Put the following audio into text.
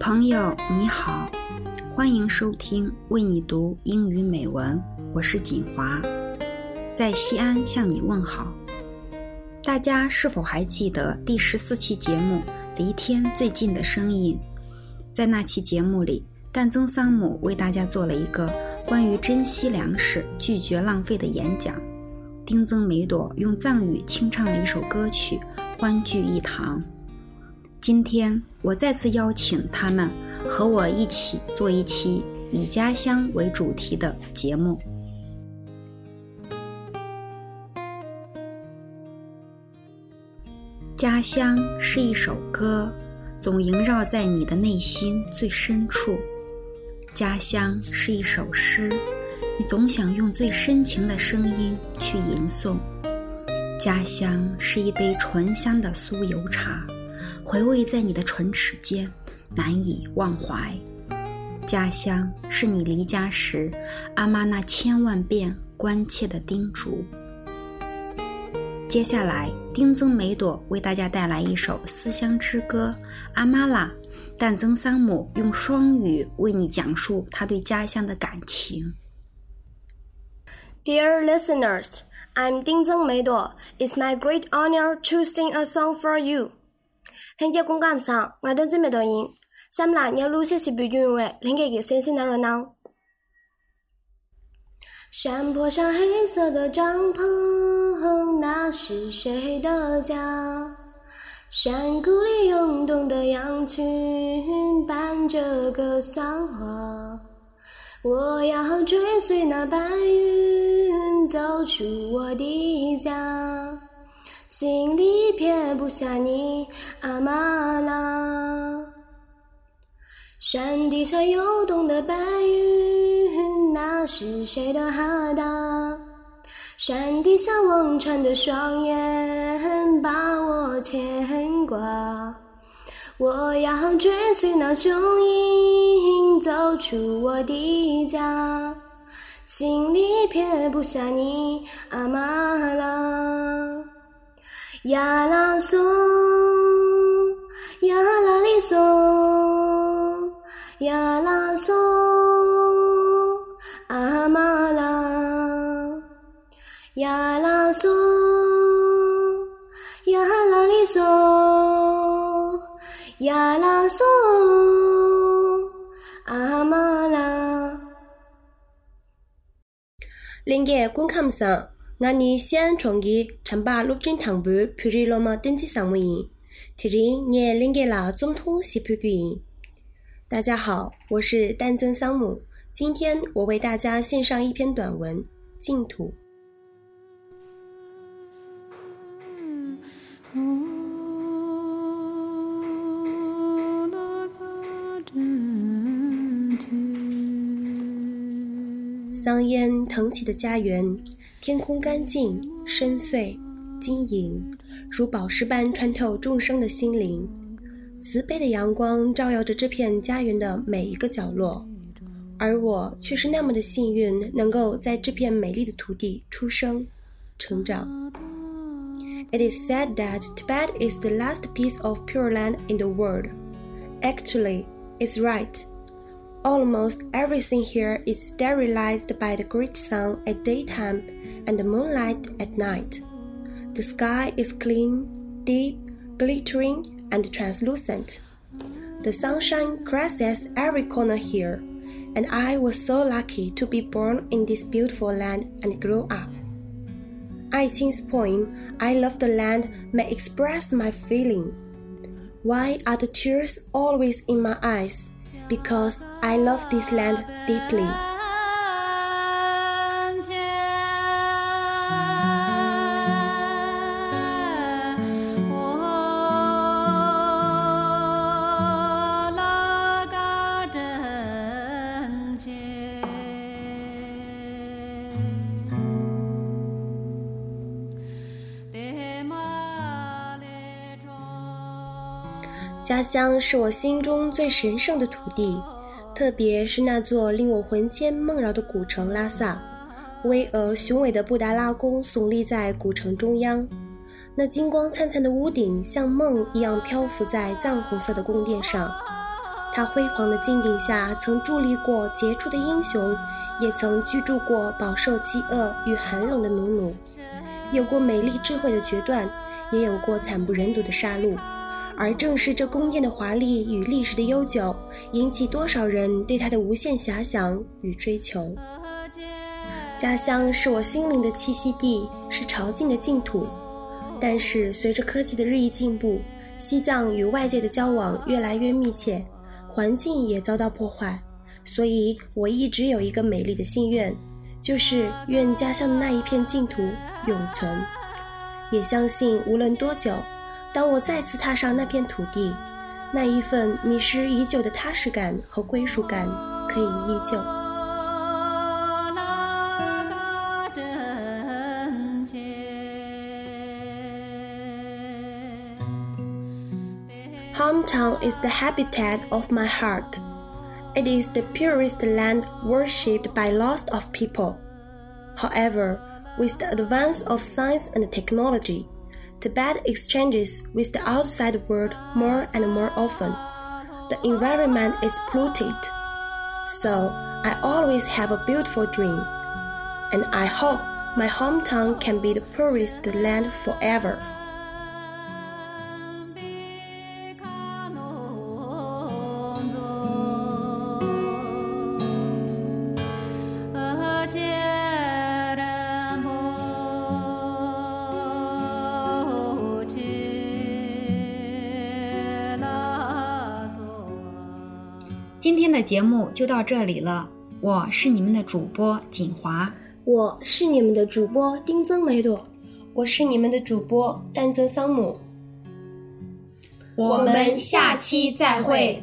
朋友你好，欢迎收听为你读英语美文，我是锦华，在西安向你问好。大家是否还记得第十四期节目《离天最近的声音》？在那期节目里，旦增桑姆为大家做了一个关于珍惜粮食、拒绝浪费的演讲。丁增梅朵用藏语清唱了一首歌曲，欢聚一堂。今天我再次邀请他们和我一起做一期以家乡为主题的节目。家乡是一首歌，总萦绕在你的内心最深处；家乡是一首诗，你总想用最深情的声音去吟诵；家乡是一杯醇香的酥油茶。回味在你的唇齿间，难以忘怀。家乡是你离家时，阿妈那千万遍关切的叮嘱。接下来，丁增梅朵为大家带来一首思乡之歌《阿妈啦》，但增桑姆用双语为你讲述他对家乡的感情。Dear listeners, I'm Ding Zeng Meidor. It's my great honor to sing a song for you. 很节公感上，我等准备录音。下面啦，要录些是背景为另一个新鲜的热闹。山坡上黑色的帐篷，那是谁的家？山谷里涌动的羊群，伴着歌桑花。我要追随那白云，走出我的家。心里撇不下你，阿玛拉。山顶上游动的白云，那是谁的哈达？山底下望穿的双眼，把我牵挂。我要追随那雄鹰，走出我的家。心里撇不下你，阿玛拉。呀啦嗦，呀啦哩嗦，呀啦嗦，阿玛拉，呀啦嗦，呀啦哩嗦，呀啦嗦，阿玛拉。另个观看上。我你先创意常把陆军堂部配入了么登记项目营，提领也领给了总统西普军营。大家好，我是丹增桑姆，今天我为大家献上一篇短文《净土》。桑烟腾起的家园。天空干净、深邃、晶莹，如宝石般穿透众生的心灵。慈悲的阳光照耀着这片家园的每一个角落，而我却是那么的幸运，能够在这片美丽的土地出生、成长。It is said that Tibet is the last piece of pure land in the world. Actually, it's right. Almost everything here is sterilized by the great sun at daytime and the moonlight at night. The sky is clean, deep, glittering, and translucent. The sunshine caresses every corner here, and I was so lucky to be born in this beautiful land and grow up. Ai Qing's poem, I Love the Land, may express my feeling. Why are the tears always in my eyes? because I love this land deeply. 家乡是我心中最神圣的土地，特别是那座令我魂牵梦绕的古城拉萨。巍峨雄伟的布达拉宫耸立在古城中央，那金光灿灿的屋顶像梦一样漂浮在藏红色的宫殿上。他辉煌的金顶下，曾伫立过杰出的英雄，也曾居住过饱受饥饿与寒冷的奴奴，有过美丽智慧的决断，也有过惨不忍睹的杀戮。而正是这宫殿的华丽与历史的悠久，引起多少人对它的无限遐想与追求。家乡是我心灵的栖息地，是朝觐的净土。但是随着科技的日益进步，西藏与外界的交往越来越密切。环境也遭到破坏，所以我一直有一个美丽的心愿，就是愿家乡的那一片净土永存。也相信无论多久，当我再次踏上那片土地，那一份迷失已久的踏实感和归属感可以依旧。Hometown is the habitat of my heart. It is the purest land worshipped by lots of people. However, with the advance of science and technology, the bad exchanges with the outside world more and more often. The environment is polluted. So, I always have a beautiful dream. And I hope my hometown can be the purest land forever. 今天的节目就到这里了，我是你们的主播锦华，我是你们的主播丁增梅朵，我是你们的主播丹增桑姆，我们下期再会。